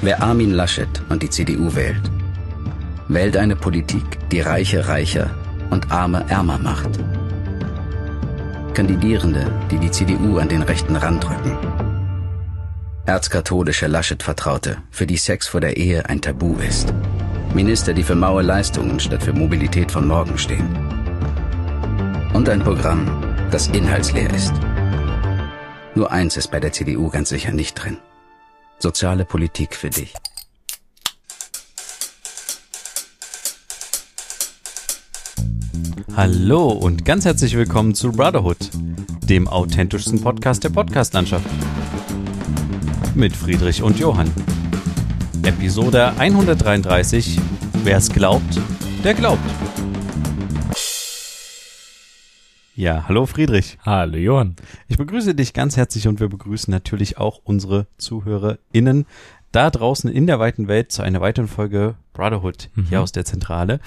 Wer Armin Laschet und die CDU wählt, wählt eine Politik, die Reiche reicher und Arme ärmer macht. Kandidierende, die die CDU an den rechten Rand rücken. Erzkatholische Laschet-Vertraute, für die Sex vor der Ehe ein Tabu ist. Minister, die für maue Leistungen statt für Mobilität von morgen stehen. Und ein Programm, das inhaltsleer ist. Nur eins ist bei der CDU ganz sicher nicht drin. Soziale Politik für dich. Hallo und ganz herzlich willkommen zu Brotherhood, dem authentischsten Podcast der Podcastlandschaft. Mit Friedrich und Johann. Episode 133. Wer es glaubt, der glaubt. Ja, hallo Friedrich. Hallo Johann. Ich begrüße dich ganz herzlich und wir begrüßen natürlich auch unsere ZuhörerInnen da draußen in der weiten Welt zu einer weiteren Folge Brotherhood hier aus der Zentrale.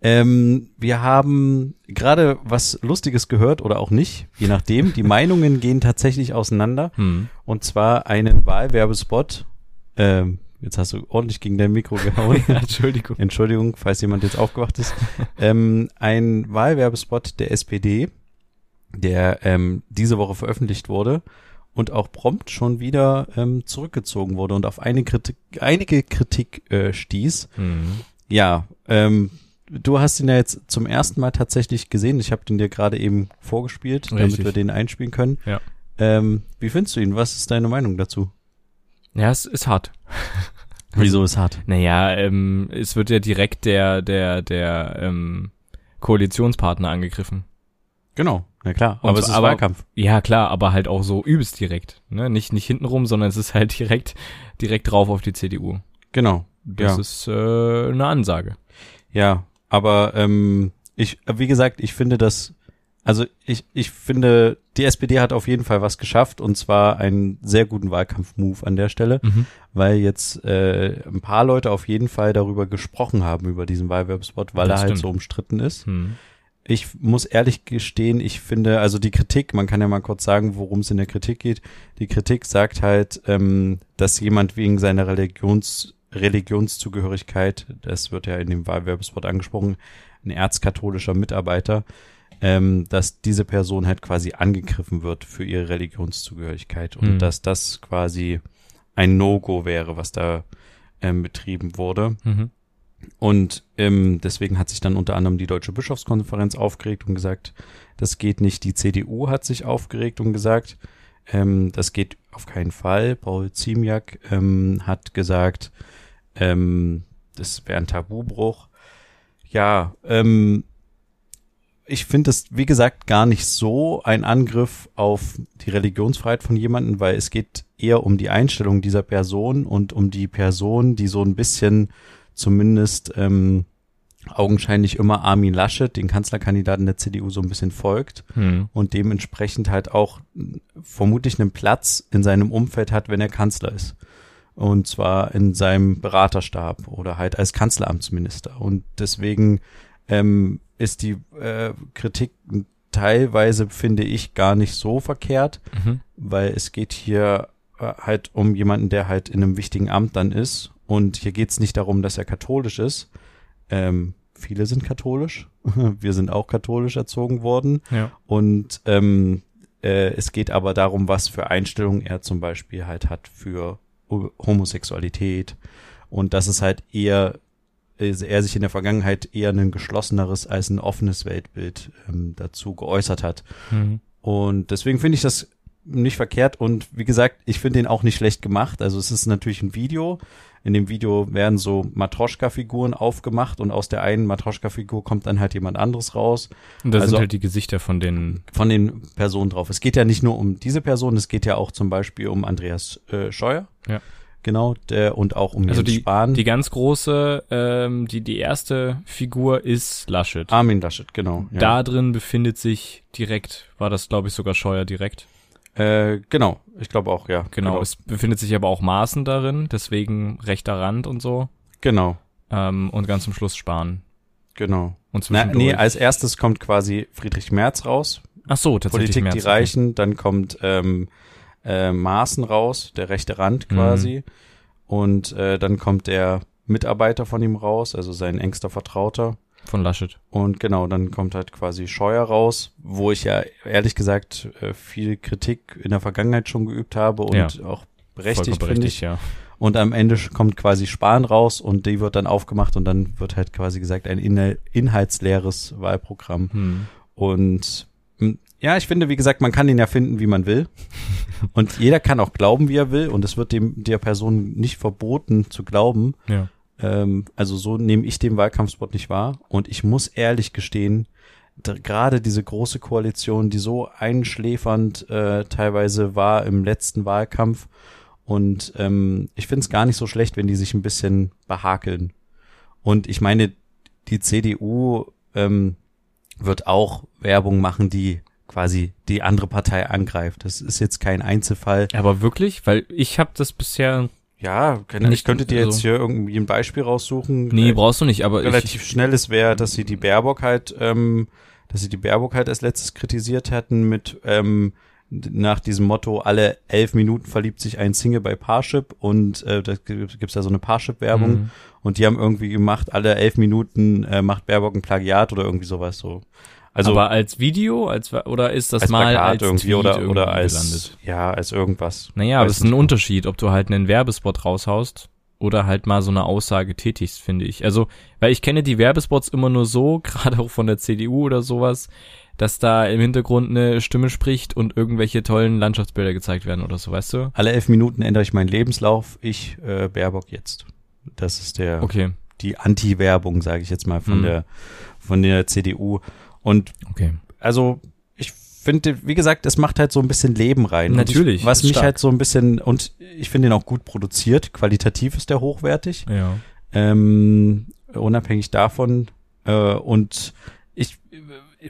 Ähm, wir haben gerade was Lustiges gehört oder auch nicht, je nachdem. Die Meinungen gehen tatsächlich auseinander. Hm. Und zwar einen Wahlwerbespot. Ähm, jetzt hast du ordentlich gegen dein Mikro gehauen. Entschuldigung. Entschuldigung, falls jemand jetzt aufgewacht ist. ähm, ein Wahlwerbespot der SPD, der ähm, diese Woche veröffentlicht wurde und auch prompt schon wieder ähm, zurückgezogen wurde und auf eine Kritik, einige Kritik äh, stieß. Hm. Ja, ähm, du hast ihn ja jetzt zum ersten Mal tatsächlich gesehen. Ich habe den dir gerade eben vorgespielt, damit Richtig. wir den einspielen können. Ja. Ähm, wie findest du ihn? Was ist deine Meinung dazu? Ja, es ist hart. Wieso ist hart? Naja, ähm, es wird ja direkt der, der, der ähm, Koalitionspartner angegriffen. Genau, na klar. Und aber es ist aber- Wahlkampf. Ja, klar, aber halt auch so übelst direkt. Ne? Nicht, nicht hintenrum, sondern es ist halt direkt, direkt drauf auf die CDU. Genau. Das Ja. ist äh, eine Ansage. Ja, aber ähm, ich, wie gesagt, ich finde das, also ich, ich finde, die SPD hat auf jeden Fall was geschafft und zwar einen sehr guten Wahlkampf-Move an der Stelle, Mhm. weil jetzt äh, ein paar Leute auf jeden Fall darüber gesprochen haben, über diesen Wahlwerbspot, weil Das er halt stimmt. so umstritten ist. Hm. Ich muss ehrlich gestehen, ich finde, also die Kritik, man kann ja mal kurz sagen, worum es in der Kritik geht. Die Kritik sagt halt, ähm, dass jemand wegen seiner Religions, Religionszugehörigkeit, das wird ja in dem Wahlwerbespot angesprochen, ein erzkatholischer Mitarbeiter, ähm, dass diese Person halt quasi angegriffen wird für ihre Religionszugehörigkeit und Hm. dass das quasi ein No-Go wäre, was da ähm, betrieben wurde. Mhm. Und ähm, deswegen hat sich dann unter anderem die Deutsche Bischofskonferenz aufgeregt und gesagt, das geht nicht. Die CDU hat sich aufgeregt und gesagt, ähm, das geht auf keinen Fall. Paul Ziemiak ähm, hat gesagt, ähm, das wäre ein Tabubruch. Ja, ähm, ich finde es, wie gesagt, gar nicht so ein Angriff auf die Religionsfreiheit von jemandem, weil es geht eher um die Einstellung dieser Person und um die Person, die so ein bisschen zumindest ähm, augenscheinlich immer Armin Laschet, den Kanzlerkandidaten der CDU, so ein bisschen folgt Hm. und dementsprechend halt auch vermutlich einen Platz in seinem Umfeld hat, wenn er Kanzler ist. Und zwar in seinem Beraterstab oder halt als Kanzleramtsminister. Und deswegen ähm, ist die äh, Kritik teilweise, finde ich, gar nicht so verkehrt, Mhm. weil es geht hier äh, halt um jemanden, der halt in einem wichtigen Amt dann ist. Und hier geht es nicht darum, dass er katholisch ist. Ähm, viele sind katholisch. Wir sind auch katholisch erzogen worden. Ja. Und ähm, äh, es geht aber darum, was für Einstellungen er zum Beispiel halt hat für Ho- Homosexualität. Und dass es halt eher, er sich in der Vergangenheit eher ein geschlosseneres als ein offenes Weltbild ähm, dazu geäußert hat. Mhm. Und deswegen finde ich das nicht verkehrt und wie gesagt, ich finde den auch nicht schlecht gemacht. Also es ist natürlich ein Video. In dem Video werden so Matroschka-Figuren aufgemacht und aus der einen Matroschka-Figur kommt dann halt jemand anderes raus Und das Also- sind halt die Gesichter von den. von den Personen drauf. Es geht ja nicht nur um diese Person, es geht ja auch zum Beispiel um Andreas äh, Scheuer. Ja. Genau, der und auch um Also Jens die, Spahn. die ganz große, ähm, die, die erste Figur ist Laschet. Armin Laschet, genau. Ja. Da drin befindet sich direkt, war das glaube ich sogar Scheuer direkt. Äh, genau, ich glaube auch, ja. Genau, es befindet sich aber auch Maaßen darin, deswegen rechter Rand und so. Genau, Ähm, und ganz zum Schluss Spahn. genau. Und Na, zwischendurch. nee, als erstes kommt quasi Friedrich Merz raus, Ach so, tatsächlich Politik die Merz. Reichen, dann kommt ähm, äh, Maaßen raus, der rechte Rand quasi. Und äh, dann kommt der Mitarbeiter von ihm raus, also sein engster Vertrauter. Von Laschet. Und genau, dann kommt halt quasi Scheuer raus, wo ich ja ehrlich gesagt äh, viel Kritik in der Vergangenheit schon geübt habe und Ja. auch berechtigt, finde ich. ja. Und am Ende kommt quasi Spahn raus und die wird dann aufgemacht und dann wird halt quasi gesagt ein inhal- inhaltsleeres Wahlprogramm. Hm. Und mh, ja, ich finde, wie gesagt, man kann ihn ja finden, wie man will. Und jeder kann auch glauben, wie er will. Und es wird dem der Person nicht verboten zu glauben. Ja. Ähm, also so nehme ich den Wahlkampfspot nicht wahr. Und ich muss ehrlich gestehen, gerade diese große Koalition, die so einschläfernd äh, teilweise war im letzten Wahlkampf. Und ähm, ich finde es gar nicht so schlecht, wenn die sich ein bisschen behakeln. Und ich meine, die CDU ähm, wird auch Werbung machen, die quasi die andere Partei angreift. Das ist jetzt kein Einzelfall. Aber wirklich? Weil ich habe das bisher. Ja, kann, ich könnte dir jetzt also- hier irgendwie ein Beispiel raussuchen. Nee, Äh, brauchst du nicht, aber relativ ich, schnelles wäre, dass sie die Baerbock halt, ähm, dass sie die Baerbock halt als letztes kritisiert hätten mit ähm, nach diesem Motto, alle elf Minuten verliebt sich ein Single bei Parship und äh, da gibt- gibt's da so eine Parship-Werbung Mhm. und die haben irgendwie gemacht, alle elf Minuten äh, macht Baerbock ein Plagiat oder irgendwie sowas so. Also aber als Video, als oder ist das als mal Plakat als irgendwie Tweet oder, irgendwie oder als gelandet? ja, als irgendwas. Naja, aber es ist ein nicht. Unterschied, ob du halt einen Werbespot raushaust oder halt mal so eine Aussage tätigst, finde ich. Also, weil ich kenne die Werbespots immer nur so, gerade auch von der CDU oder sowas, dass da im Hintergrund eine Stimme spricht und irgendwelche tollen Landschaftsbilder gezeigt werden oder so, weißt du? Alle elf Minuten ändere ich meinen Lebenslauf. Ich äh, Baerbock jetzt. Das ist der Okay, die Anti-Werbung, sage ich jetzt mal, von Mhm. der von der CDU. Und okay. also ich finde, wie gesagt, es macht halt so ein bisschen Leben rein. Natürlich, Ich, was mich stark. halt so ein bisschen, und ich finde ihn auch gut produziert, qualitativ ist der hochwertig, Ja. ähm, unabhängig davon. Äh, und ich,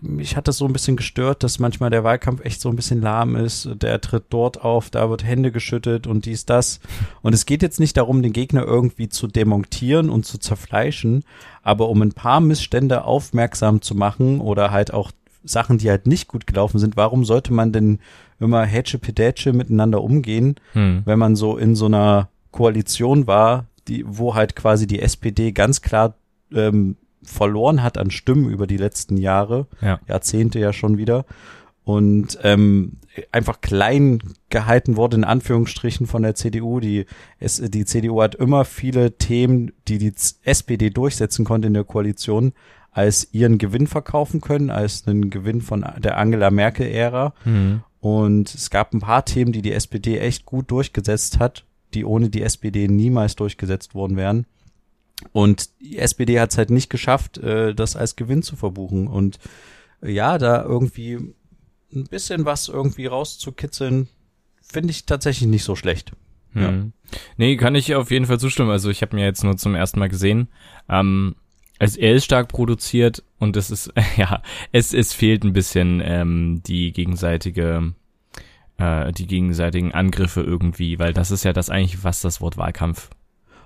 mich hat das so ein bisschen gestört, dass manchmal der Wahlkampf echt so ein bisschen lahm ist. Der tritt dort auf, da wird Hände geschüttet und dies, das. Und es geht jetzt nicht darum, den Gegner irgendwie zu demontieren und zu zerfleischen, aber um ein paar Missstände aufmerksam zu machen oder halt auch Sachen, die halt nicht gut gelaufen sind. Warum sollte man denn immer Hätsche Pedätsche miteinander umgehen, Hm. wenn man so in so einer Koalition war, die, wo halt quasi die SPD ganz klar ähm, verloren hat an Stimmen über die letzten Jahre, Ja. Jahrzehnte ja schon wieder. Und ähm, einfach klein gehalten wurde, in Anführungsstrichen, von der CDU. Die, es, die CDU hat immer viele Themen, die die SPD durchsetzen konnte in der Koalition, als ihren Gewinn verkaufen können, als einen Gewinn von der Angela Merkel-Ära. Hm. Und es gab ein paar Themen, die die SPD echt gut durchgesetzt hat, die ohne die SPD niemals durchgesetzt worden wären. Und die SPD hat es halt nicht geschafft, äh, das als Gewinn zu verbuchen. Und äh, ja, da irgendwie ein bisschen was irgendwie rauszukitzeln, finde ich tatsächlich nicht so schlecht. Ja. Hm. Nee, kann ich auf jeden Fall zustimmen. Also ich habe mir jetzt nur zum ersten Mal gesehen. Ähm, also er ist stark produziert und es ist, ja, es, es fehlt ein bisschen ähm, die gegenseitige, äh, die gegenseitigen Angriffe irgendwie, weil das ist ja das eigentlich, was das Wort Wahlkampf.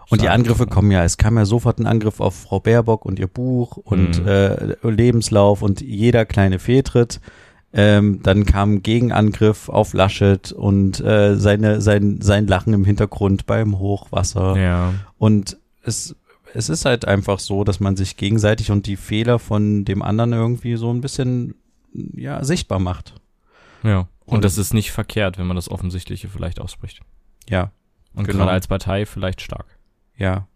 Und die. Angriffe kommen ja, es kam ja sofort ein Angriff auf Frau Baerbock und ihr Buch und Mhm. äh, Lebenslauf und jeder kleine Fehltritt. Ähm, dann kam Gegenangriff auf Laschet und äh, seine, sein, sein Lachen im Hintergrund beim Hochwasser. Ja. Und es, es ist halt einfach so, dass man sich gegenseitig und die Fehler von dem anderen irgendwie so ein bisschen ja, sichtbar macht. Ja. Und, Und- das ist nicht verkehrt, wenn man das Offensichtliche vielleicht ausspricht. Ja, Und Genau. gerade als Partei vielleicht stark. Ja.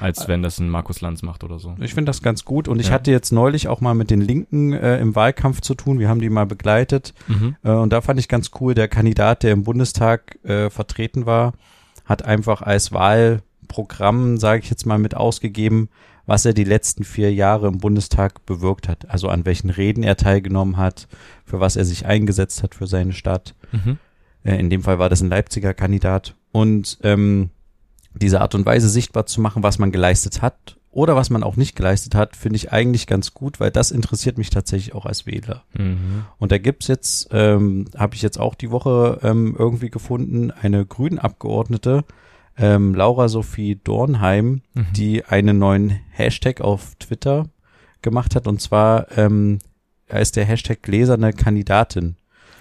Als wenn das ein Markus Lanz macht oder so. Ich finde das ganz gut. Und ich Ja. hatte jetzt neulich auch mal mit den Linken äh, im Wahlkampf zu tun. Wir haben die mal begleitet. Mhm. Äh, und da fand ich ganz cool, der Kandidat, der im Bundestag äh, vertreten war, hat einfach als Wahlprogramm, sage ich jetzt mal, mit ausgegeben, was er die letzten vier Jahre im Bundestag bewirkt hat. Also an welchen Reden er teilgenommen hat, für was er sich eingesetzt hat für seine Stadt. Mhm. Äh, in dem Fall war das ein Leipziger Kandidat. Und ähm, diese Art und Weise sichtbar zu machen, was man geleistet hat oder was man auch nicht geleistet hat, finde ich eigentlich ganz gut, weil das interessiert mich tatsächlich auch als Wähler. Mhm. Und da gibt's jetzt, ähm, habe ich jetzt auch die Woche ähm, irgendwie gefunden, eine Grünen-Abgeordnete, ähm, Laura Sophie Dornheim, Mhm. die einen neuen Hashtag auf Twitter gemacht hat. Und zwar ähm, heißt der Hashtag gläserne Kandidatin.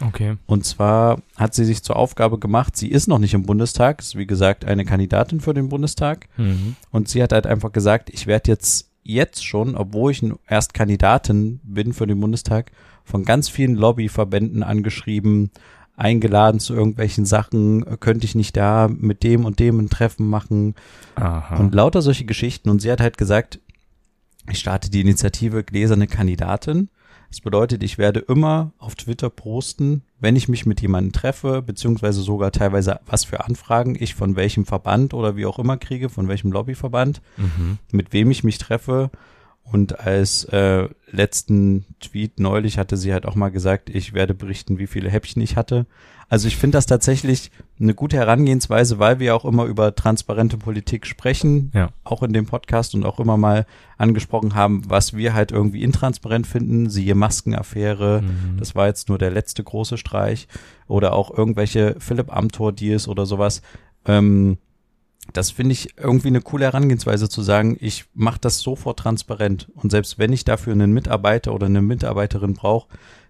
Okay. Und zwar hat sie sich zur Aufgabe gemacht, sie ist noch nicht im Bundestag, ist wie gesagt eine Kandidatin für den Bundestag. Mhm. Und sie hat halt einfach gesagt, ich werde jetzt, jetzt schon, obwohl ich erst Kandidatin bin für den Bundestag, von ganz vielen Lobbyverbänden angeschrieben, eingeladen zu irgendwelchen Sachen, könnte ich nicht da mit dem und dem ein Treffen machen Aha. und lauter solche Geschichten. Und sie hat halt gesagt, ich starte die Initiative Gläserne Kandidatin. Das bedeutet, ich werde immer auf Twitter posten, wenn ich mich mit jemandem treffe, beziehungsweise sogar teilweise was für Anfragen ich von welchem Verband oder wie auch immer kriege, von welchem Lobbyverband, mhm. mit wem ich mich treffe. Und als äh, letzten Tweet neulich hatte sie halt auch mal gesagt, ich werde berichten, wie viele Häppchen ich hatte. Also ich finde das tatsächlich eine gute Herangehensweise, weil wir auch immer über transparente Politik sprechen, Ja. auch in dem Podcast und auch immer mal angesprochen haben, was wir halt irgendwie intransparent finden, siehe Maskenaffäre, Mhm. das war jetzt nur der letzte große Streich oder auch irgendwelche Philipp Amthor Deals oder sowas. Ähm, das finde ich irgendwie eine coole Herangehensweise zu sagen, ich mache das sofort transparent und selbst wenn ich dafür einen Mitarbeiter oder eine Mitarbeiterin brauche,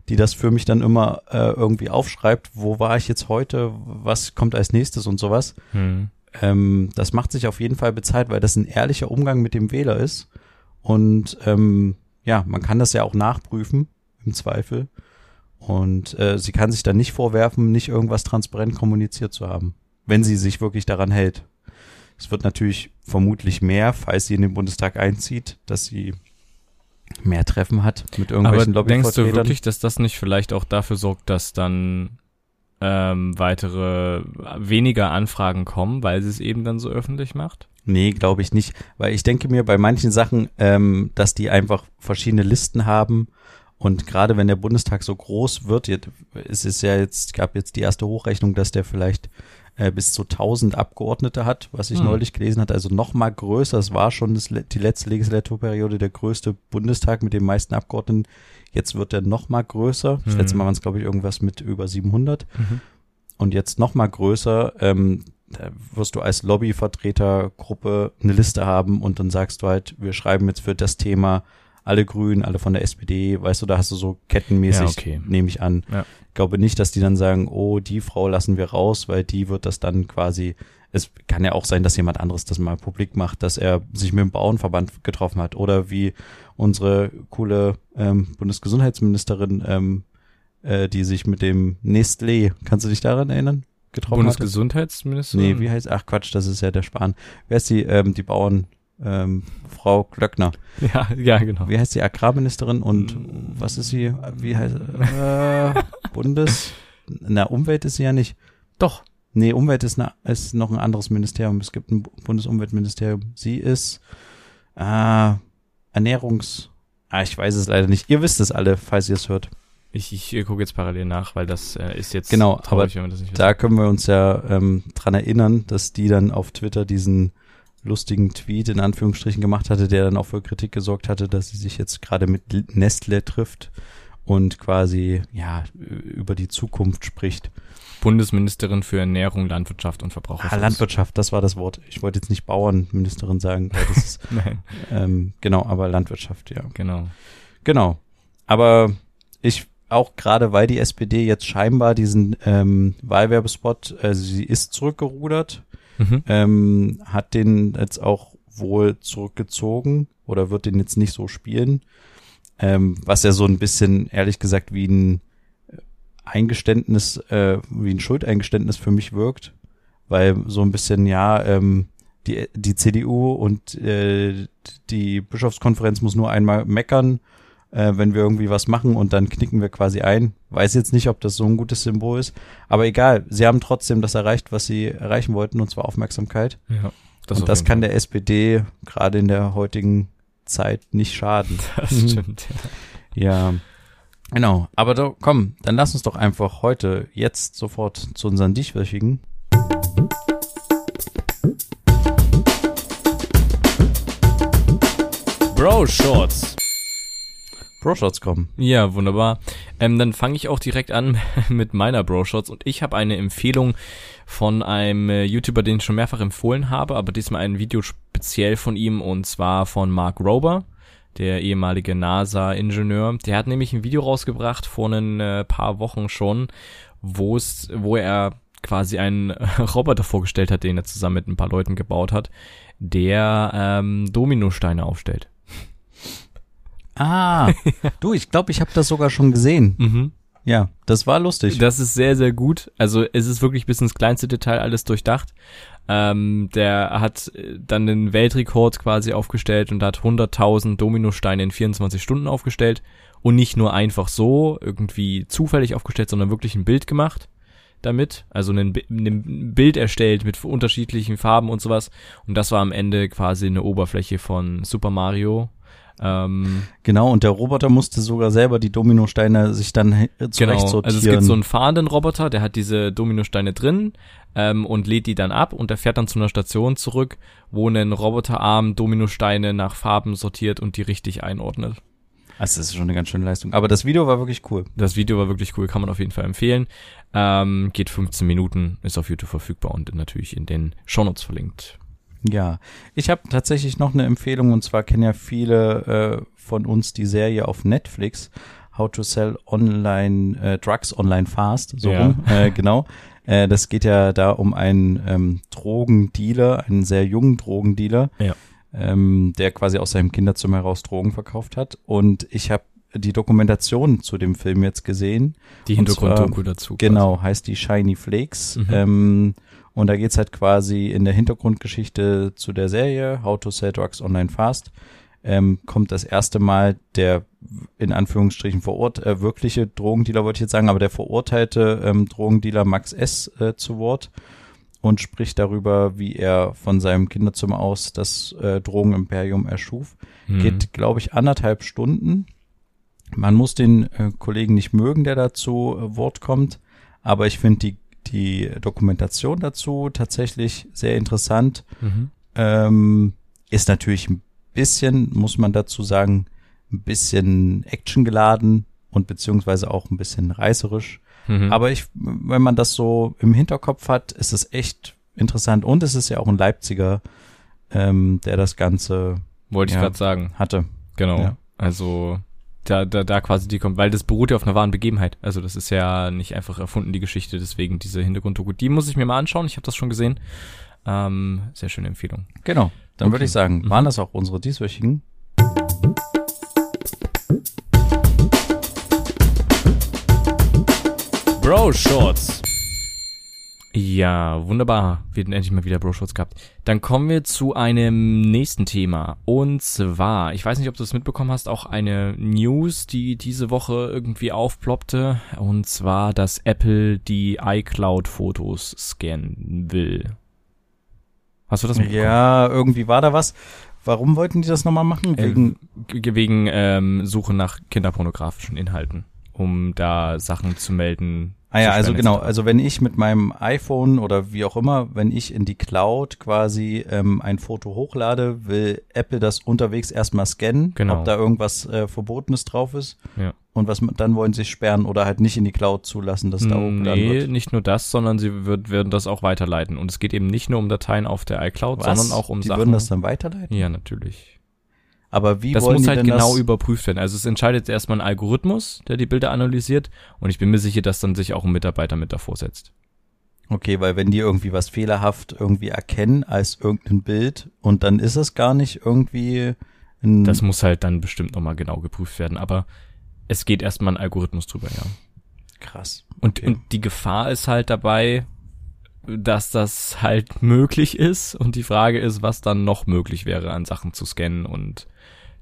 die das für mich dann immer äh, irgendwie aufschreibt, wo war ich jetzt heute, was kommt als nächstes und sowas. Mhm. Ähm, das macht sich auf jeden Fall bezahlt, weil das ein ehrlicher Umgang mit dem Wähler ist. Und ähm, ja, man kann das ja auch nachprüfen, im Zweifel. Und äh, sie kann sich dann nicht vorwerfen, nicht irgendwas transparent kommuniziert zu haben, wenn sie sich wirklich daran hält. Es wird natürlich vermutlich mehr, falls sie in den Bundestag einzieht, dass sie mehr Treffen hat mit Aber irgendwelchen denkst du wirklich, dass das nicht vielleicht auch dafür sorgt, dass dann ähm, weitere, weniger Anfragen kommen, weil sie es eben dann so öffentlich macht? Nee, glaube ich nicht. Weil ich denke mir bei manchen Sachen, ähm, dass die einfach verschiedene Listen haben. Und gerade wenn der Bundestag so groß wird, jetzt, es ist ja jetzt, gab jetzt die erste Hochrechnung, dass der vielleicht äh, bis zu 1000 Abgeordnete hat, was ich Hm. neulich gelesen hatte, also noch mal größer. Es war schon das, die letzte Legislaturperiode der größte Bundestag mit den meisten Abgeordneten. Jetzt wird er noch mal größer. Das Hm. letzte Mal waren es, glaube ich, irgendwas mit über 700 Mhm. und jetzt noch mal größer, ähm, da wirst du als Lobbyvertretergruppe eine Liste haben und dann sagst du halt, wir schreiben jetzt für das Thema alle Grünen, alle von der SPD, weißt du, da hast du so kettenmäßig, Ja, okay. nehme ich an. Ja. Ich glaube nicht, dass die dann sagen, oh, die Frau lassen wir raus, weil die wird das dann quasi, es kann ja auch sein, dass jemand anderes das mal publik macht, dass er sich mit dem Bauernverband getroffen hat oder wie unsere coole ähm, Bundesgesundheitsministerin, ähm, äh, die sich mit dem Nestlé, kannst du dich daran erinnern? Getroffen hat? Bundesgesundheitsminister? Nee, wie heißt, ach Quatsch, das ist ja der Spahn. Wer ist die, ähm, die Bauern, ähm, Frau Klöckner. Ja, ja, genau. Wie heißt die Agrarministerin und Mm. was ist sie, wie heißt, äh, Bundes, na, Umwelt ist sie ja nicht. Doch. Nee, Umwelt ist, na, ist noch ein anderes Ministerium. Es gibt ein Bundesumweltministerium. Sie ist, äh, Ernährungs, ah, ich weiß es leider nicht. Ihr wisst es alle, falls ihr es hört. Ich, ich gucke jetzt parallel nach, weil das äh, ist jetzt Genau, traurig, nicht Da können wir uns ja ähm, dran erinnern, dass die dann auf Twitter diesen lustigen Tweet in Anführungsstrichen gemacht hatte, der dann auch für Kritik gesorgt hatte, dass sie sich jetzt gerade mit Nestle trifft und quasi ja über die Zukunft spricht. Bundesministerin für Ernährung, Landwirtschaft und Verbraucherschutz. Ah, Landwirtschaft, das war das Wort. Ich wollte jetzt nicht Bauernministerin sagen, weil das ist Nein, ähm, genau, aber Landwirtschaft, ja. genau. Genau. Aber ich auch gerade, weil die SPD jetzt scheinbar diesen ähm, Wahlwerbespot, also sie ist zurückgerudert, Mhm. ähm, hat den jetzt auch wohl zurückgezogen oder wird den jetzt nicht so spielen. Ähm, was ja so ein bisschen, ehrlich gesagt, wie ein Eingeständnis, äh, wie ein Schuldeingeständnis für mich wirkt. Weil so ein bisschen, ja, ähm, die, die CDU und äh, die Bischofskonferenz muss nur einmal meckern, äh, wenn wir irgendwie was machen und dann knicken wir quasi ein. Weiß jetzt nicht, ob das so ein gutes Symbol ist. Aber egal, sie haben trotzdem das erreicht, was sie erreichen wollten, und zwar Aufmerksamkeit. Ja, und auf das kann Fall. der SPD gerade in der heutigen Zeit nicht schaden. Das Mhm. stimmt. Ja. Genau. Aber da, komm, dann lass uns doch einfach heute, jetzt sofort zu unseren Dichtwöchigen. Bro Shorts. Pro-Shots kommen. Ja, wunderbar. Ähm, dann fange ich auch direkt an mit meiner Bro-Shots und ich habe eine Empfehlung von einem äh, YouTuber, den ich schon mehrfach empfohlen habe, aber diesmal ein Video speziell von ihm und zwar von Mark Rober. der ehemalige NASA-Ingenieur. Der hat nämlich ein Video rausgebracht vor ein äh, paar Wochen schon, wo er quasi einen Roboter vorgestellt hat, den er zusammen mit ein paar Leuten gebaut hat, der ähm, Dominosteine aufstellt. Ah, du, ich glaube, ich habe das sogar schon gesehen. Mhm. Ja, das war lustig. Das ist sehr, sehr gut. Also es ist wirklich bis ins kleinste Detail alles durchdacht. Ähm, der hat äh, dann den Weltrekord quasi aufgestellt und hat 100.000 Dominosteine in 24 Stunden aufgestellt. Und nicht nur einfach so, irgendwie zufällig aufgestellt, sondern wirklich ein Bild gemacht damit. Also ein, ein Bild erstellt mit unterschiedlichen Farben und sowas. Und das war am Ende quasi eine Oberfläche von Super Mario ähm, genau, und der Roboter musste sogar selber die Dominosteine sich dann zurecht genau. Also es gibt so einen fahrenden Roboter, der hat diese Dominosteine drin ähm, und lädt die dann ab und der fährt dann zu einer Station zurück, wo ein Roboterarm Dominosteine nach Farben sortiert und die richtig einordnet. Also das ist schon eine ganz schöne Leistung. Aber das Video war wirklich cool. Das Video war wirklich cool, kann man auf jeden Fall empfehlen. Ähm, geht 15 Minuten, ist auf YouTube verfügbar und natürlich in den Shownotes verlinkt. Ja, ich habe tatsächlich noch eine Empfehlung und zwar kennen ja viele äh, von uns die Serie auf Netflix How to Sell Online äh, Drugs Online Fast, so ja. rum, äh, genau. Äh, das geht ja da um einen ähm, Drogendealer, einen sehr jungen Drogendealer, ja. ähm, der quasi aus seinem Kinderzimmer heraus Drogen verkauft hat. Und ich habe die Dokumentation zu dem Film jetzt gesehen. Die Hintergrunddoku dazu. Genau, heißt die Shiny Flakes. Mhm. Ähm, und da geht's halt quasi in der Hintergrundgeschichte zu der Serie How to Sell Drugs Online Fast. Ähm, kommt das erste Mal der in Anführungsstrichen verurt äh, wirkliche Drogendealer, wollte ich jetzt sagen, aber der verurteilte ähm, Drogendealer Max S. Äh, zu Wort und spricht darüber, wie er von seinem Kinderzimmer aus das äh, Drogenimperium erschuf. Mhm. Geht, glaube ich, anderthalb Stunden. Man muss den äh, Kollegen nicht mögen, der dazu äh, Wort kommt, aber ich finde die die Dokumentation dazu tatsächlich sehr interessant. Mhm. Ähm, ist natürlich ein bisschen, muss man dazu sagen, ein bisschen actiongeladen und beziehungsweise auch ein bisschen reißerisch. Mhm. Aber ich, wenn man das so im Hinterkopf hat, ist es echt interessant. Und es ist ja auch ein Leipziger, ähm, der das Ganze wollte ich ja, gerade sagen hatte. Genau. Ja. Also da, da, da quasi die kommt, weil das beruht ja auf einer wahren Begebenheit. Also das ist ja nicht einfach erfunden, die Geschichte, deswegen diese Hintergrunddoku. Die muss ich mir mal anschauen, ich habe das schon gesehen. Ähm, sehr schöne Empfehlung. Genau, dann okay. würde ich sagen, mhm. waren das auch unsere dieswöchigen? Bro Shorts. Ja, wunderbar. Wir hätten endlich mal wieder Bro-Shorts gehabt. Dann kommen wir zu einem nächsten Thema. Und zwar, ich weiß nicht, ob du es mitbekommen hast, auch eine News, die diese Woche irgendwie aufploppte. Und zwar, dass Apple die iCloud-Fotos scannen will. Hast du das mitbekommen? Ja, irgendwie war da was. Warum wollten die das nochmal machen? Wegen, äh, wegen ähm, Suche nach kinderpornografischen Inhalten. Um da Sachen zu melden, Ah ja, also genau, also wenn ich mit meinem iPhone oder wie auch immer, wenn ich in die Cloud quasi ähm, ein Foto hochlade, will Apple das unterwegs erstmal scannen, genau. ob da irgendwas äh, Verbotenes drauf ist. Ja. Und was dann wollen sie sperren oder halt nicht in die Cloud zulassen, dass da hochgeladen nee, wird. Nee, nicht nur das, sondern sie wird, werden das auch weiterleiten. Und es geht eben nicht nur um Dateien auf der iCloud, was? sondern auch um die Sachen. Die würden das dann weiterleiten? Ja, natürlich. Aber wie das wollen muss halt genau das? überprüft werden. Also es entscheidet erstmal ein Algorithmus, der die Bilder analysiert und ich bin mir sicher, dass dann sich auch ein Mitarbeiter mit davor setzt. Okay, weil wenn die irgendwie was fehlerhaft irgendwie erkennen als irgendein Bild und dann ist es gar nicht irgendwie ein Das muss halt dann bestimmt nochmal genau geprüft werden, aber es geht erstmal ein Algorithmus drüber, ja. Krass. Und, und die Gefahr ist halt dabei, dass das halt möglich ist und die Frage ist, was dann noch möglich wäre an Sachen zu scannen und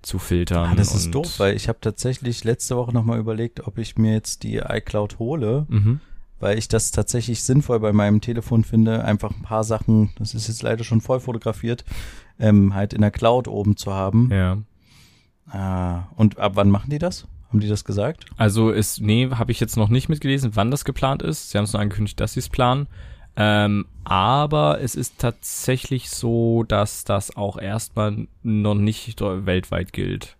zu filtern. Ah, das ist doof, weil ich habe tatsächlich letzte Woche nochmal überlegt, ob ich mir jetzt die iCloud hole, mhm. weil ich das tatsächlich sinnvoll bei meinem Telefon finde, einfach ein paar Sachen, das ist jetzt leider schon voll fotografiert, ähm, halt in der Cloud oben zu haben. Ja. Ah, und ab wann machen die das? Haben die das gesagt? Also ist, nee, habe ich jetzt noch nicht mitgelesen, wann das geplant ist. Sie haben es nur angekündigt, dass sie es planen. Ähm, aber es ist tatsächlich so, dass das auch erstmal noch nicht weltweit gilt.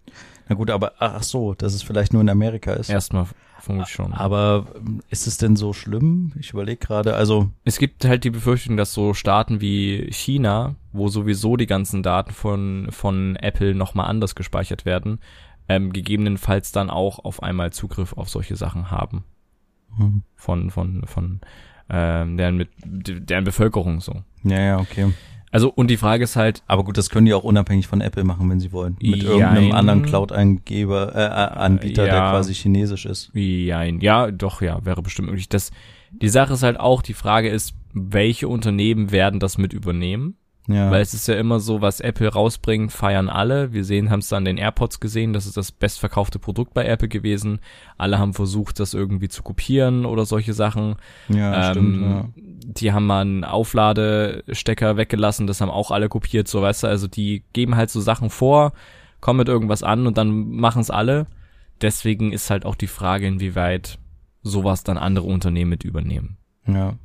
Na gut, aber ach so, dass es vielleicht nur in Amerika ist. Erstmal vermutlich schon. Aber ähm, ist es denn so schlimm? Ich überlege gerade, also. Es gibt halt die Befürchtung, dass so Staaten wie China, wo sowieso die ganzen Daten von, von Apple nochmal anders gespeichert werden, ähm, gegebenenfalls dann auch auf einmal Zugriff auf solche Sachen haben. Hm. Von, von, von ähm, deren, mit, deren Bevölkerung so. Ja, ja, okay. Also, und die Frage ist halt. Aber gut, das können die auch unabhängig von Apple machen, wenn sie wollen. Mit Jein. irgendeinem anderen Cloud-Eingeber, äh, äh, Anbieter, ja, der quasi chinesisch ist. Jein. Ja, doch, ja, wäre bestimmt möglich. Das, die Sache ist halt auch, die Frage ist, welche Unternehmen werden das mit übernehmen? Ja. Weil es ist ja immer so, was Apple rausbringt, feiern alle. Wir sehen, haben es dann den AirPods gesehen, das ist das bestverkaufte Produkt bei Apple gewesen. Alle haben versucht, das irgendwie zu kopieren oder solche Sachen. Ja, ähm, stimmt. Ja. Die haben mal einen Aufladestecker weggelassen, das haben auch alle kopiert, so weißt du. Also die geben halt so Sachen vor, kommen mit irgendwas an und dann machen es alle. Deswegen ist halt auch die Frage, inwieweit sowas dann andere Unternehmen mit übernehmen. Ja.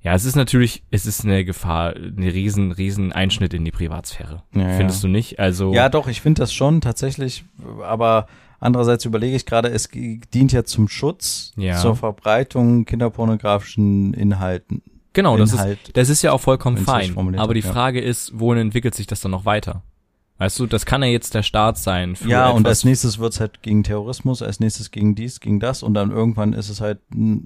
Ja, es ist natürlich, es ist eine Gefahr, eine riesen, riesen Einschnitt in die Privatsphäre. Ja, Findest ja. du nicht? Also. Ja, doch, ich finde das schon tatsächlich, aber andererseits überlege ich gerade, es dient ja zum Schutz, ja. zur Verbreitung kinderpornografischen Inhalten. Genau, Inhalt, das ist, das ist ja auch vollkommen fein. Aber die Frage ist, wohin entwickelt sich das dann noch weiter? Weißt du, das kann ja jetzt der Start sein. Für ja, und als nächstes wird's halt gegen Terrorismus, als nächstes gegen dies, gegen das und dann irgendwann ist es halt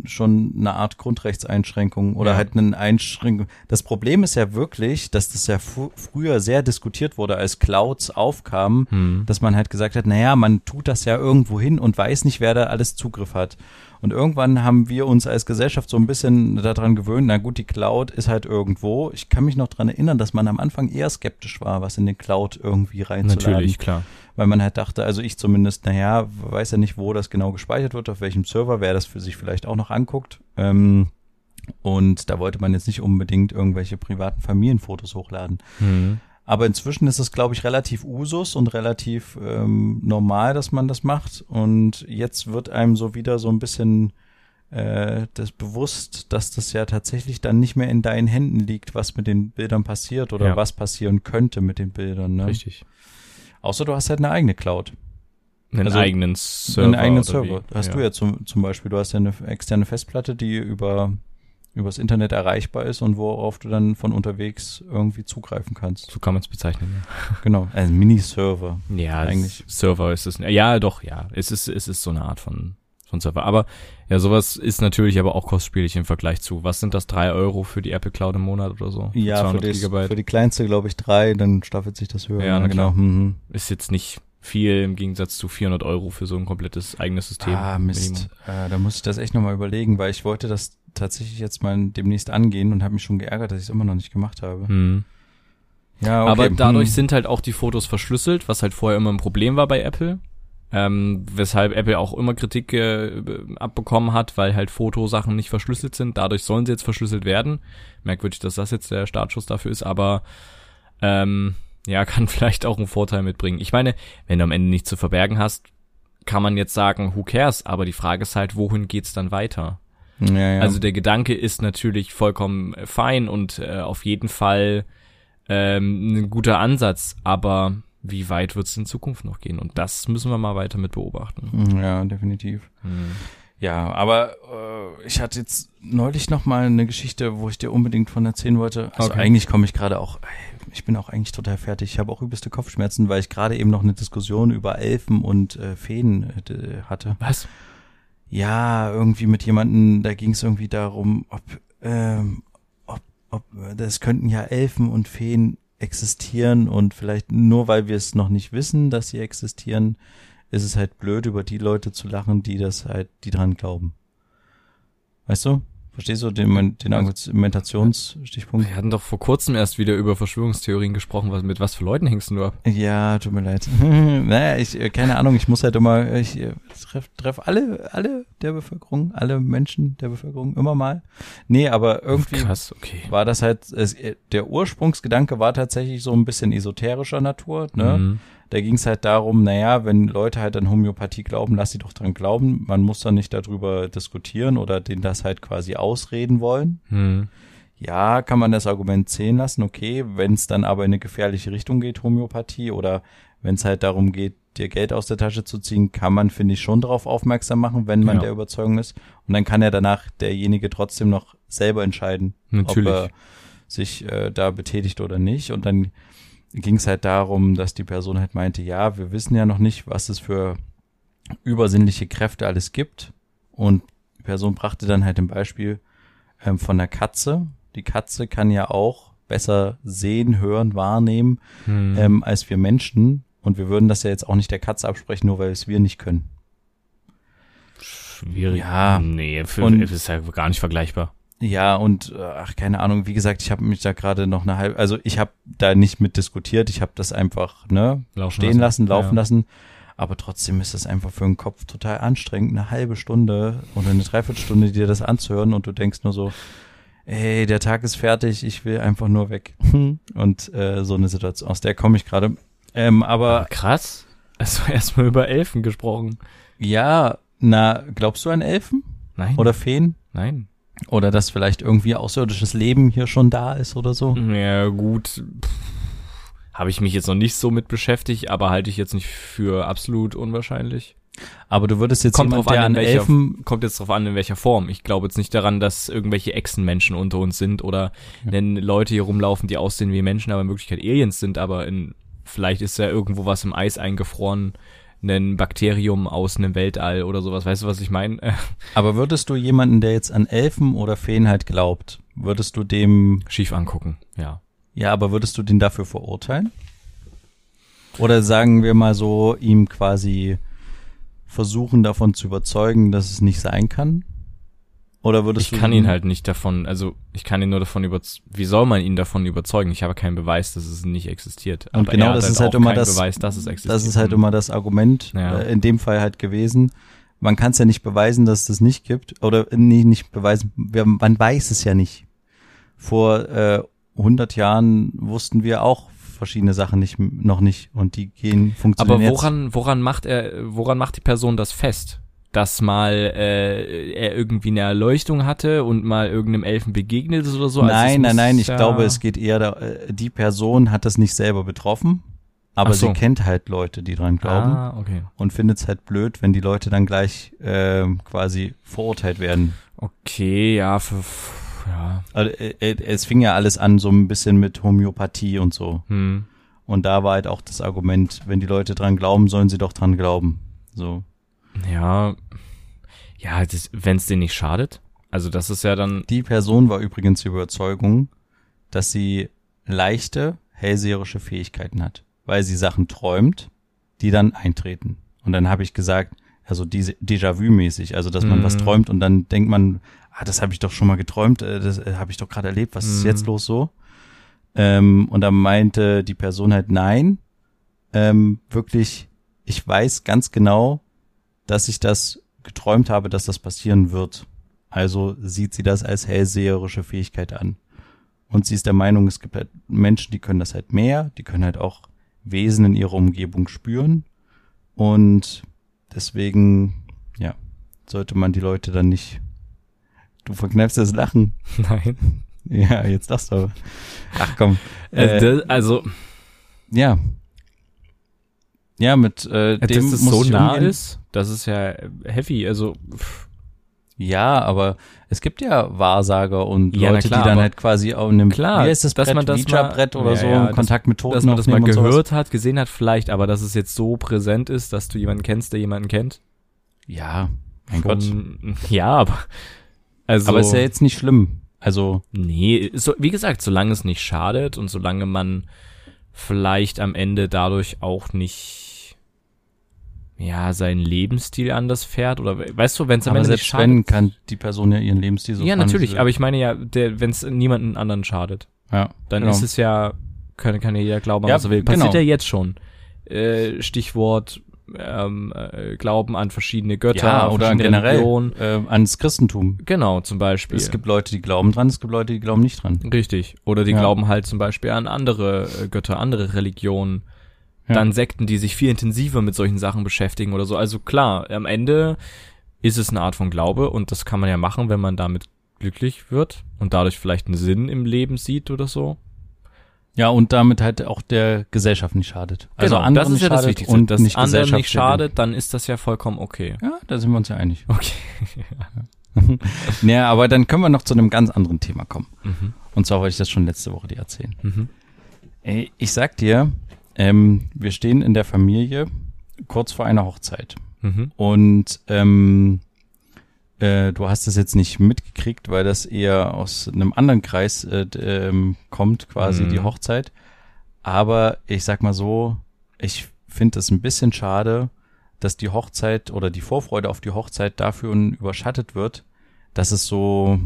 schon eine Art Grundrechtseinschränkung oder ja. halt eine Einschränkung. Das Problem ist ja wirklich, dass das ja früher sehr diskutiert wurde, als Clouds aufkamen, hm. dass man halt gesagt hat, naja, man tut das ja irgendwo hin und weiß nicht, wer da alles Zugriff hat. Und irgendwann haben wir uns als Gesellschaft so ein bisschen daran gewöhnt, na gut, die Cloud ist halt irgendwo. Ich kann mich noch dran erinnern, dass man am Anfang eher skeptisch war, was in den Cloud irgendwie reinzuladen. Natürlich, klar. Weil man halt dachte, also ich zumindest, naja, weiß ja nicht, wo das genau gespeichert wird, auf welchem Server, wer das für sich vielleicht auch noch anguckt. Ähm, und da wollte man jetzt nicht unbedingt irgendwelche privaten Familienfotos hochladen. Mhm. Aber inzwischen ist es, glaube ich, relativ Usus und relativ ähm, normal, dass man das macht. Und jetzt wird einem so wieder so ein bisschen äh, das bewusst, dass das ja tatsächlich dann nicht mehr in deinen Händen liegt, was mit den Bildern passiert oder ja. was passieren könnte mit den Bildern. Ne? Richtig. Außer du hast halt eine eigene Cloud. Einen also, eigenen Server. Einen eigenen Server. Wie? Hast ja. du ja zum, zum Beispiel, du hast ja eine externe Festplatte, die über übers Internet erreichbar ist und worauf du dann von unterwegs irgendwie zugreifen kannst. So kann man es bezeichnen. Ja. Genau, ein Mini-Server. Ja, eigentlich. Server ist es. Ja, doch, ja. Es ist, es ist so eine Art von, von Server. Aber ja, sowas ist natürlich aber auch kostspielig im Vergleich zu, was sind das, drei Euro für die Apple Cloud im Monat oder so? Ja, für, das, für die kleinste, glaube ich, drei, dann staffelt sich das höher. Ja, ja genau. Mhm. Ist jetzt nicht viel im Gegensatz zu 400 Euro für so ein komplettes eigenes System. Ah, Mist. Äh, da muss ich das echt nochmal überlegen, weil ich wollte das tatsächlich jetzt mal demnächst angehen und habe mich schon geärgert, dass ich es immer noch nicht gemacht habe. Hm. Ja, okay. Aber dadurch hm. sind halt auch die Fotos verschlüsselt, was halt vorher immer ein Problem war bei Apple. Ähm, weshalb Apple auch immer Kritik äh, abbekommen hat, weil halt Fotosachen nicht verschlüsselt sind. Dadurch sollen sie jetzt verschlüsselt werden. Merkwürdig, dass das jetzt der Startschuss dafür ist, aber ähm, ja, kann vielleicht auch einen Vorteil mitbringen. Ich meine, wenn du am Ende nichts zu verbergen hast, kann man jetzt sagen, who cares? Aber die Frage ist halt, wohin geht's dann weiter? Ja, ja. Also der Gedanke ist natürlich vollkommen fein und äh, auf jeden Fall ähm, ein guter Ansatz, aber wie weit wird es in Zukunft noch gehen? Und das müssen wir mal weiter mit beobachten. Ja, definitiv. Hm. Ja, aber äh, ich hatte jetzt neulich noch mal eine Geschichte, wo ich dir unbedingt von erzählen wollte. Also okay. eigentlich komme ich gerade auch, ich bin auch eigentlich total fertig. Ich habe auch übelste Kopfschmerzen, weil ich gerade eben noch eine Diskussion über Elfen und äh, Feen äh, hatte. Was? Ja, irgendwie mit jemanden, da ging es irgendwie darum, ob, ähm, ob, ob, das könnten ja Elfen und Feen existieren und vielleicht nur weil wir es noch nicht wissen, dass sie existieren, ist es halt blöd, über die Leute zu lachen, die das halt, die dran glauben. Weißt du? Verstehst du den, den Argumentationsstichpunkt? Wir hatten doch vor kurzem erst wieder über Verschwörungstheorien gesprochen. Was, mit was für Leuten hängst du ab? Ja, tut mir leid. naja, ich, äh, keine Ahnung, ich muss halt immer, ich äh, treff, treff alle, alle der Bevölkerung, alle Menschen der Bevölkerung immer mal. Nee, aber irgendwie Krass, okay. war das halt, es, der Ursprungsgedanke war tatsächlich so ein bisschen esoterischer Natur, ne? Mhm. Da ging es halt darum, naja, wenn Leute halt an Homöopathie glauben, lass sie doch dran glauben. Man muss dann nicht darüber diskutieren oder denen das halt quasi ausreden wollen. Hm. ja, kann man das Argument zählen lassen, okay, wenn es dann aber in eine gefährliche Richtung geht, Homöopathie, oder wenn es halt darum geht, dir Geld aus der Tasche zu ziehen, kann man, finde ich, schon darauf aufmerksam machen, wenn man Ja. der Überzeugung ist. Und dann kann ja danach derjenige trotzdem noch selber entscheiden, Natürlich. ob er sich äh, da betätigt oder nicht. Und dann ging es halt darum, dass die Person halt meinte, ja, wir wissen ja noch nicht, was es für übersinnliche Kräfte alles gibt. Und die Person brachte dann halt ein Beispiel ähm, von der Katze. Die Katze kann ja auch besser sehen, hören, wahrnehmen Hm. ähm, als wir Menschen. Und wir würden das ja jetzt auch nicht der Katze absprechen, nur weil es wir nicht können. Schwierig. Ja. Nee, für, Und- ist ja gar nicht vergleichbar. Ja, und äh, ach, keine Ahnung, wie gesagt, ich habe mich da gerade noch eine halbe, also ich habe da nicht mit diskutiert, ich habe das einfach ne, Laufen stehen lassen, laufen Ja. lassen. Aber trotzdem ist das einfach für den Kopf total anstrengend, eine halbe Stunde oder eine Dreiviertelstunde dir das anzuhören und du denkst nur so, ey, der Tag ist fertig, ich will einfach nur weg. Und äh, so eine Situation, aus der komme ich gerade. Ähm, aber Aber krass. Also erstmal über Elfen gesprochen. ja, na, glaubst du an Elfen Nein. oder Feen? Nein. Oder dass vielleicht irgendwie außerirdisches Leben hier schon da ist oder so? Ja, gut. Habe ich mich jetzt noch nicht so mit beschäftigt, aber halte ich jetzt nicht für absolut unwahrscheinlich. Aber du würdest jetzt Kommt jemand, drauf an, an in welcher, Elfen, kommt jetzt drauf an, in welcher Form. Ich glaube jetzt nicht daran, dass irgendwelche Echsenmenschen unter uns sind oder wenn Leute hier rumlaufen, die aussehen wie Menschen, aber in Wirklichkeit Aliens sind, aber in, vielleicht ist ja irgendwo was im Eis eingefroren, ein Bakterium aus einem Weltall oder sowas. Weißt du, was ich meine? aber würdest du jemanden, der jetzt an Elfen oder Feen halt glaubt, würdest du dem, Schief angucken, ja. ja, aber würdest du den dafür verurteilen? Oder sagen wir mal so, ihm quasi versuchen davon zu überzeugen, dass es nicht sein kann? Oder würdest Ich du kann ihn halt nicht davon, also ich kann ihn nur davon über, wie soll man ihn davon überzeugen? Ich habe keinen Beweis, dass es nicht existiert. Und Aber genau das ist halt immer das- Beweis, dass es existiert. Das ist halt immer das Argument, Ja. äh, in dem Fall halt gewesen. Man kann es ja nicht beweisen, dass es das nicht gibt. Oder äh, nee, nicht beweisen, man weiß es ja nicht. Vor äh, 100 Jahren wussten wir auch verschiedene Sachen nicht, noch nicht. Und die gehen, funktionieren Aber jetzt. woran, woran macht er, woran macht die Person das fest? Dass mal äh, er irgendwie eine Erleuchtung hatte und mal irgendeinem Elfen begegnet ist oder so? Also nein, nein, nein, ich ja- glaube, es geht eher, da, äh, die Person hat das nicht selber betroffen, aber so. sie kennt halt Leute, die dran glauben Ah, okay. und findet es halt blöd, wenn die Leute dann gleich äh, quasi verurteilt werden. Okay, ja, für, ja, Also, äh, äh, es fing ja alles an so ein bisschen mit Homöopathie und so. hm. Und da war halt auch das Argument, wenn die Leute dran glauben, sollen sie doch dran glauben. So. Ja, ja, wenn es denen nicht schadet. Also das ist ja dann, Die Person war übrigens die Überzeugung, dass sie leichte hellseherische Fähigkeiten hat, weil sie Sachen träumt, die dann eintreten. Und dann habe ich gesagt, also diese Déjà-vu-mäßig, also dass man Mhm. was träumt und dann denkt man, ah, das habe ich doch schon mal geträumt, äh, das äh, habe ich doch gerade erlebt, was ist Mhm. jetzt los so? Ähm, und dann meinte die Person halt, nein, ähm, wirklich, ich weiß ganz genau, dass ich das geträumt habe, dass das passieren wird. Also sieht sie das als hellseherische Fähigkeit an. Und sie ist der Meinung, es gibt halt Menschen, die können das halt mehr, die können halt auch Wesen in ihrer Umgebung spüren. Und deswegen, ja, sollte man die Leute dann nicht. Du verkneifst das Lachen. nein. Ja, jetzt lachst du. aber. Ach komm. Äh, Äh, also, ja. Ja, mit äh, dem dass es so nah ist, das ist ja heavy. Also, pff, Ja, aber es gibt ja Wahrsager und Ja, Leute, klar, die dann halt quasi auf einem, Klar, wie heißt das dass Brett, man das mal- Ouija-Brett oder Ja, so, ja, in Kontakt mit Toten dass man das mal gehört hat, gesehen hat vielleicht, aber dass es jetzt so präsent ist, dass du jemanden kennst, der jemanden kennt. Ja, mein Gott. Schon- Ja, aber also Aber ist ja jetzt nicht schlimm. Also, nee, so, wie gesagt, solange es nicht schadet und solange man vielleicht am Ende dadurch auch nicht ja seinen Lebensstil anders fährt oder we- weißt du, wenn es am aber Ende nicht selbst schadet. wenn, kann die Person ja ihren Lebensstil so ja, natürlich, aber ich meine ja, der wenn es niemanden anderen schadet, ja, dann genau. ist es ja kann, kann ja jeder glauben, Ja, was er will. Passiert genau. ja jetzt schon. Äh, Stichwort ähm, äh, Glauben an verschiedene Götter, ja, an oder verschiedene generell Religionen. äh, ans Christentum. Genau, zum Beispiel. Es gibt Leute, die glauben dran, es gibt Leute, die glauben nicht dran. Richtig. Oder die Ja. glauben halt zum Beispiel an andere äh, Götter, andere Religionen. Ja. Dann Sekten, die sich viel intensiver mit solchen Sachen beschäftigen oder so. Also klar, am Ende ist es eine Art von Glaube und das kann man ja machen, wenn man damit glücklich wird und dadurch vielleicht einen Sinn im Leben sieht oder so. Ja, und damit halt auch der Gesellschaft nicht schadet. Also genau, anderen das ist ja nicht das schadet Wichtigste. und dass nicht anderen nicht schadet, dann ist das ja vollkommen okay. Ja, da sind wir uns ja einig. Okay. Naja, aber dann können wir noch zu einem ganz anderen Thema kommen. mhm. Und zwar wollte ich das schon letzte Woche dir erzählen. Mhm. Ey, ich sag dir, ähm, wir stehen in der Familie kurz vor einer Hochzeit. Mhm. Und ähm, äh, du hast das jetzt nicht mitgekriegt, weil das eher aus einem anderen Kreis äh, ähm, kommt, quasi Mhm. die Hochzeit. Aber ich sag mal so, ich finde es ein bisschen schade, dass die Hochzeit oder die Vorfreude auf die Hochzeit dafür überschattet wird, dass es so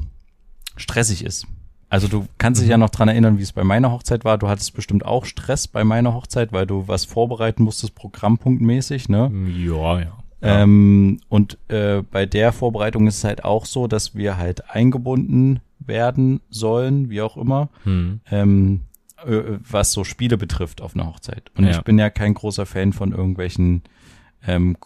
stressig ist. Also du kannst dich Mhm. ja noch dran erinnern, wie es bei meiner Hochzeit war. Du hattest bestimmt auch Stress bei meiner Hochzeit, weil du was vorbereiten musstest, programmpunktmäßig, ne? Ja, ja. Ähm, und äh, bei der Vorbereitung ist es halt auch so, dass wir halt eingebunden werden sollen, wie auch immer, Hm. ähm, äh, was so Spiele betrifft auf einer Hochzeit. Und Ja. ich bin ja kein großer Fan von irgendwelchen ähm,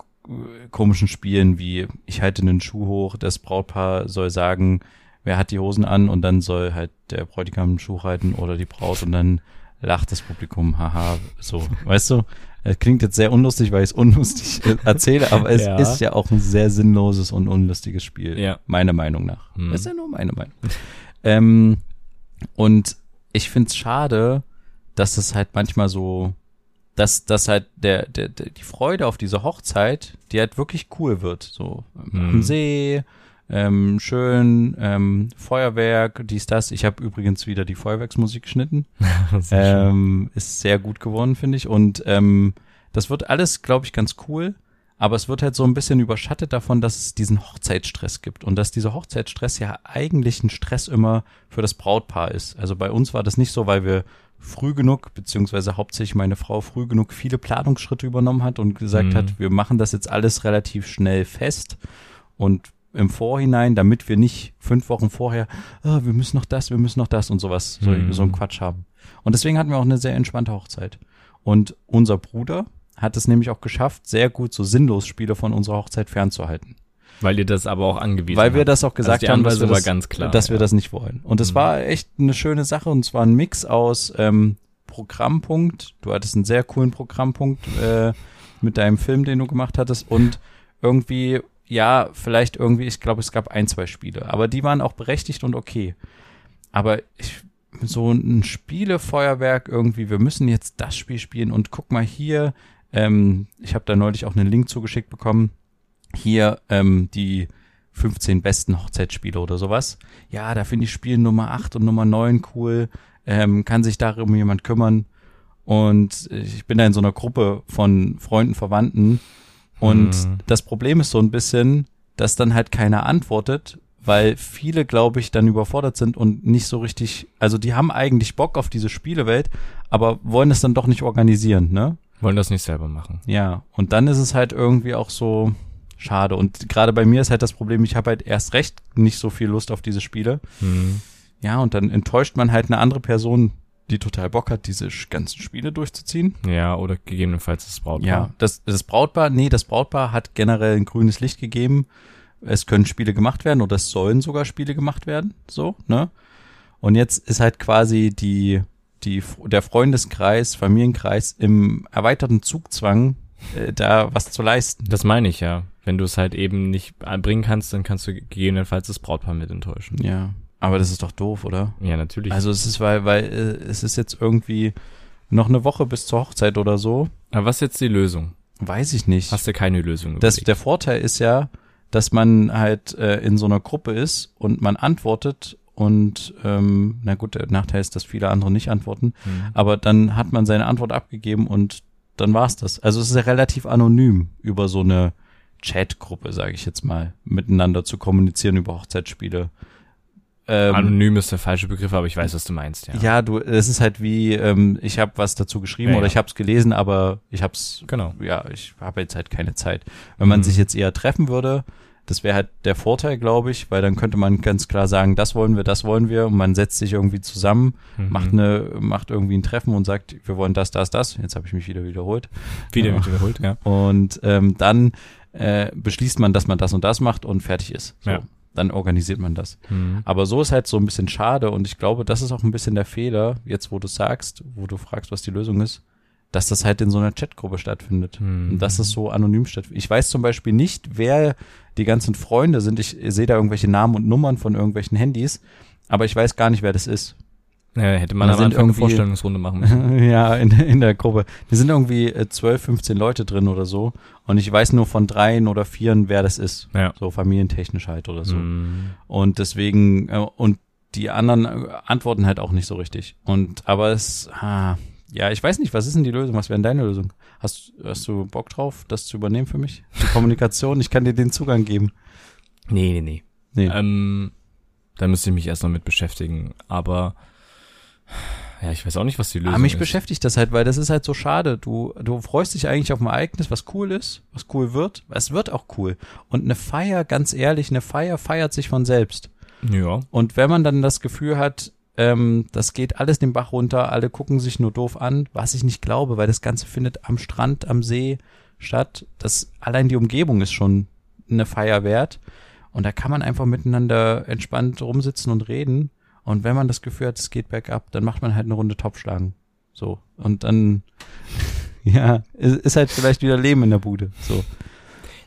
komischen Spielen wie ich halte einen Schuh hoch, das Brautpaar soll sagen, wer hat die Hosen an und dann soll halt der Bräutigam einen Schuh halten oder die Braut und dann lacht das Publikum, haha, so, weißt du? Es klingt jetzt sehr unlustig, weil ich es unlustig äh, erzähle, aber es Ja. ist ja auch ein sehr sinnloses und unlustiges Spiel, Ja. meiner Meinung nach. Mhm. Das ist ja nur meine Meinung. ähm, und ich find's schade, dass es halt manchmal so, dass, dass halt der, der, der, die Freude auf diese Hochzeit, die halt wirklich cool wird. So ähm, am Mhm. See, ähm, schön, ähm, Feuerwerk, dies, das. Ich habe übrigens wieder die Feuerwerksmusik geschnitten. Sehr. Ähm, ist sehr gut geworden, finde ich. Und ähm, das wird alles, glaube ich, ganz cool. Aber es wird halt so ein bisschen überschattet davon, dass es diesen Hochzeitsstress gibt. Und dass dieser Hochzeitsstress ja eigentlich ein Stress immer für das Brautpaar ist. Also bei uns war das nicht so, weil wir früh genug, beziehungsweise hauptsächlich meine Frau früh genug viele Planungsschritte übernommen hat und gesagt Mhm. hat, wir machen das jetzt alles relativ schnell fest. Und im Vorhinein, damit wir nicht fünf Wochen vorher, ah, wir müssen noch das, wir müssen noch das und sowas, so, Mhm. so einen Quatsch haben. Und deswegen hatten wir auch eine sehr entspannte Hochzeit. Und unser Bruder hat es nämlich auch geschafft, sehr gut so sinnlos Spiele von unserer Hochzeit fernzuhalten. Weil ihr das aber auch angewiesen Weil wir das auch gesagt die haben, dass wir, das, ganz klar, dass wir ja. das nicht wollen. Und es Mhm. war echt eine schöne Sache und zwar ein Mix aus ähm, Programmpunkt. Du hattest einen sehr coolen Programmpunkt äh, mit deinem Film, den du gemacht hattest und irgendwie, ja, vielleicht irgendwie, ich glaube, es gab ein, zwei Spiele, aber die waren auch berechtigt und okay. Aber ich, so ein Spielefeuerwerk irgendwie, wir müssen jetzt das Spiel spielen und guck mal hier, ähm, ich habe da neulich auch einen Link zugeschickt bekommen, hier ähm, die 15 besten Hochzeitsspiele oder sowas. Ja, da finde ich Spiel Nummer 8 und Nummer 9 cool, ähm, kann sich darum jemand kümmern. Und ich bin da in so einer Gruppe von Freunden, Verwandten. Und Mhm. das Problem ist so ein bisschen, dass dann halt keiner antwortet, weil viele, glaube ich, dann überfordert sind und nicht so richtig, also die haben eigentlich Bock auf diese Spielewelt, aber wollen es dann doch nicht organisieren, ne? Wollen das nicht selber machen. Ja, und dann ist es halt irgendwie auch so schade. Und gerade bei mir ist halt das Problem, ich habe halt erst recht nicht so viel Lust auf diese Spiele. Hm. Ja, und dann enttäuscht man halt eine andere Person, die total Bock hat, diese ganzen Spiele durchzuziehen. Ja, oder gegebenenfalls das Brautpaar. Ja, das, das Brautpaar, nee, das Brautpaar hat generell ein grünes Licht gegeben. Es können Spiele gemacht werden oder es sollen sogar Spiele gemacht werden, so, ne? Und jetzt ist halt quasi die, die, der Freundeskreis, Familienkreis im erweiterten Zugzwang, äh, da was zu leisten. Das meine ich ja. Wenn du es halt eben nicht bringen kannst, dann kannst du gegebenenfalls das Brautpaar mit enttäuschen. Ja, aber das ist doch doof, oder? Ja, natürlich. Also es ist, weil, weil äh, es ist jetzt irgendwie noch eine Woche bis zur Hochzeit oder so. Aber was ist jetzt die Lösung? Weiß ich nicht. Hast du keine Lösung Das, der Vorteil ist ja, dass man halt äh, in so einer Gruppe ist und man antwortet und ähm, na gut, der Nachteil ist, dass viele andere nicht antworten, Hm. aber dann hat man seine Antwort abgegeben und dann war's das. Also es ist ja relativ anonym über so eine Chatgruppe, sage ich jetzt mal, miteinander zu kommunizieren über Hochzeitsspiele. Ähm, Anonym ist der falsche Begriff, aber ich weiß, was du meinst, ja. ja, du, es ist halt wie, ähm, ich habe was dazu geschrieben Ja, oder ja. ich habe es gelesen, aber ich habe es, Genau. ja, ich habe jetzt halt keine Zeit. Wenn man Mhm. sich jetzt eher treffen würde, das wäre halt der Vorteil, glaube ich, weil dann könnte man ganz klar sagen, das wollen wir, das wollen wir und man setzt sich irgendwie zusammen, Mhm. macht eine, macht irgendwie ein Treffen und sagt, wir wollen das, das, das. Jetzt habe ich mich wieder wiederholt. Wieder Ja. wiederholt, ja. Und ähm, dann äh, beschließt man, dass man das und das macht und fertig ist. So. Ja. Dann organisiert man das. Mhm. Aber so ist halt so ein bisschen schade und ich glaube, das ist auch ein bisschen der Fehler, jetzt wo du sagst, wo du fragst, was die Lösung ist, dass das halt in so einer Chatgruppe stattfindet. Mhm. Und dass es so anonym stattfindet. Ich weiß zum Beispiel nicht, wer die ganzen Freunde sind. Ich sehe da irgendwelche Namen und Nummern von irgendwelchen Handys, aber ich weiß gar nicht, wer das ist. Ja, hätte man Anfang eine Vorstellungsrunde machen müssen. ja, in, in der Gruppe. Die sind irgendwie äh, 12, 15 Leute drin oder so. Und ich weiß nur von dreien oder vieren, wer das ist. Ja. So familientechnisch halt oder so. Mhm. Und deswegen, äh, und die anderen äh, antworten halt auch nicht so richtig. Und, aber es, ah, ja, ich weiß nicht, was ist denn die Lösung? Was wäre denn deine Lösung? Hast, hast du Bock drauf, das zu übernehmen für mich? Die Kommunikation, ich kann dir den Zugang geben. Nee, nee, nee. Nee. Ähm, da müsste ich mich erst noch mit beschäftigen. Aber ja, ich weiß auch nicht, was die Lösung Aber Ah, mich ist. beschäftigt das halt, weil das ist halt so schade. Du, du freust dich eigentlich auf ein Ereignis, was cool ist, was cool wird. Es wird auch cool. Und eine Feier, ganz ehrlich, eine Feier feiert sich von selbst. Ja. Und wenn man dann das Gefühl hat, ähm, das geht alles den Bach runter, alle gucken sich nur doof an, was ich nicht glaube, weil das Ganze findet am Strand, am See statt. Das, allein die Umgebung ist schon eine Feier wert. Und da kann man einfach miteinander entspannt rumsitzen und reden. Und wenn man das Gefühl hat, es geht bergab, dann macht man halt eine Runde Topfschlagen. So. Und dann, ja, ist, halt vielleicht wieder Leben in der Bude. So.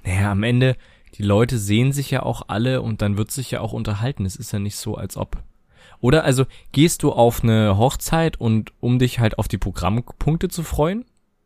Naja, am Ende, die Leute sehen sich ja auch alle und dann wird sich ja auch unterhalten. Es ist ja nicht so, als ob. Oder also gehst du auf eine Hochzeit und um dich halt auf die Programmpunkte zu freuen?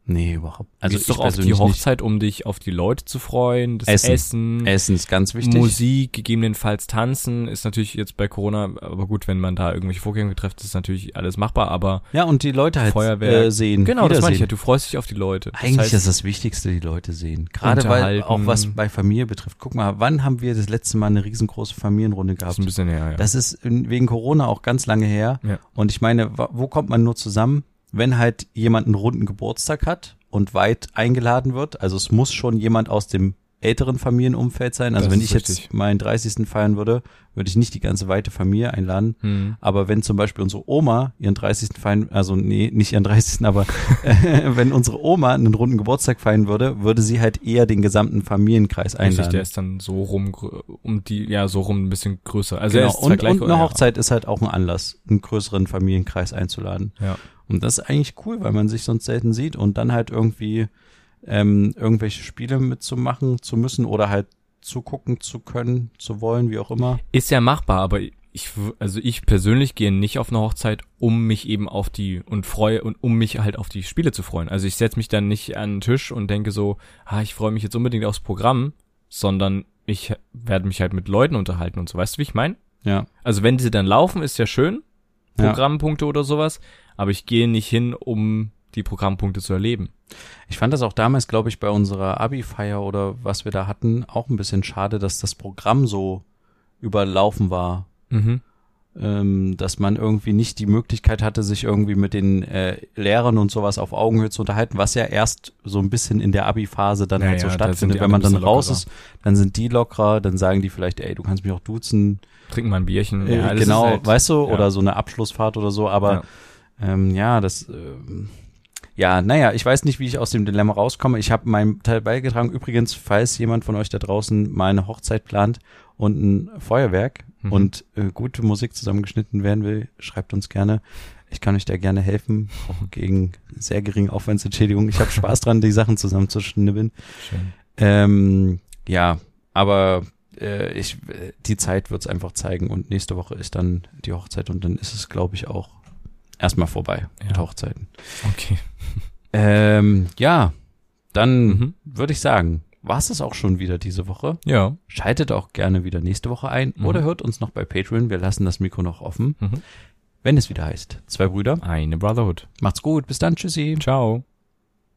Nee, überhaupt. Also Also ich doch auf die nicht. Hochzeit, um dich auf die Leute zu freuen, das Essen. Essen, Essen ist ganz wichtig. Musik, gegebenenfalls tanzen, ist natürlich jetzt bei Corona, aber gut, wenn man da irgendwelche Vorgänge trifft, ist natürlich alles machbar, aber Ja, und die Leute halt Feuerwerk. äh, sehen. genau, das meine ich ja, du freust dich auf die Leute. Das Eigentlich heißt, ist das Wichtigste, die Leute sehen. Gerade weil auch was bei Familie betrifft. Guck mal, wann haben wir das letzte Mal eine riesengroße Familienrunde das gehabt? ist ein bisschen her, ja. Das ist wegen Corona auch ganz lange her. Ja. Und ich meine, wo kommt man nur zusammen, wenn halt jemand einen runden Geburtstag hat und weit eingeladen wird? Also es muss schon jemand aus dem älteren Familienumfeld sein. Also Das wenn ich richtig. jetzt meinen 30. feiern würde, würde ich nicht die ganze weite Familie einladen. Hm. Aber wenn zum Beispiel unsere Oma ihren 30. feiern, also nee, nicht ihren 30., aber äh, wenn unsere Oma einen runden Geburtstag feiern würde, würde sie halt eher den gesamten Familienkreis Richtig, einladen. der ist dann so rum, um die, ja, so rum ein bisschen größer. Also genau. und, gleich, und eine ja. Hochzeit ist halt auch ein Anlass, einen größeren Familienkreis einzuladen. Ja. Und das ist eigentlich cool, weil man sich sonst selten sieht und dann halt irgendwie ähm, irgendwelche Spiele mitzumachen zu müssen oder halt zugucken zu können, zu wollen, wie auch immer. Ist ja machbar, aber ich, also ich persönlich gehe nicht auf eine Hochzeit, um mich eben auf die und freue und um mich halt auf die Spiele zu freuen. Also ich setze mich dann nicht an den Tisch und denke so, ah, ich freue mich jetzt unbedingt aufs Programm, sondern ich werde mich halt mit Leuten unterhalten und so. Weißt du, wie ich meine? Ja. Also wenn sie dann laufen, ist ja schön, Ja. Programmpunkte oder sowas, aber ich gehe nicht hin, um die Programmpunkte zu erleben. Ich fand das auch damals, glaube ich, bei unserer Abi-Feier oder was wir da hatten, auch ein bisschen schade, dass das Programm so überlaufen war. Mhm. Ähm, dass man irgendwie nicht die Möglichkeit hatte, sich irgendwie mit den äh, Lehrern und sowas auf Augenhöhe zu unterhalten, was ja erst so ein bisschen in der Abi-Phase dann Ja, halt so stattfindet. Wenn man dann raus ist, dann sind die lockerer, dann sagen die vielleicht, ey, du kannst mich auch duzen. Trinken mal ein Bierchen. Äh, Ja, genau, halt, weißt du, ja. oder so eine Abschlussfahrt oder so, aber Ja. Ähm, ja, das ähm, ja, naja, ich weiß nicht, wie ich aus dem Dilemma rauskomme. Ich habe meinen Teil beigetragen. Übrigens, falls jemand von euch da draußen mal eine Hochzeit plant und ein Feuerwerk Mhm. und äh, gute Musik zusammengeschnitten werden will, schreibt uns gerne. Ich kann euch da gerne helfen, auch gegen sehr geringe Aufwandsentschädigung. Ich habe Spaß dran, die Sachen zusammenzuschnibbeln. Schön. Ähm, ja, aber äh, ich, die Zeit wird's einfach zeigen und nächste Woche ist dann die Hochzeit und dann ist es, glaube ich, auch erstmal vorbei mit Ja. Hochzeiten. Okay. Ähm, ja, dann Mhm. würde ich sagen, war es das auch schon wieder diese Woche. Ja. Schaltet auch gerne wieder nächste Woche ein Mhm. oder hört uns noch bei Patreon. Wir lassen das Mikro noch offen, Mhm. wenn es wieder heißt. Zwei Brüder. Eine Brotherhood. Macht's gut. Bis dann. Tschüssi. Ciao.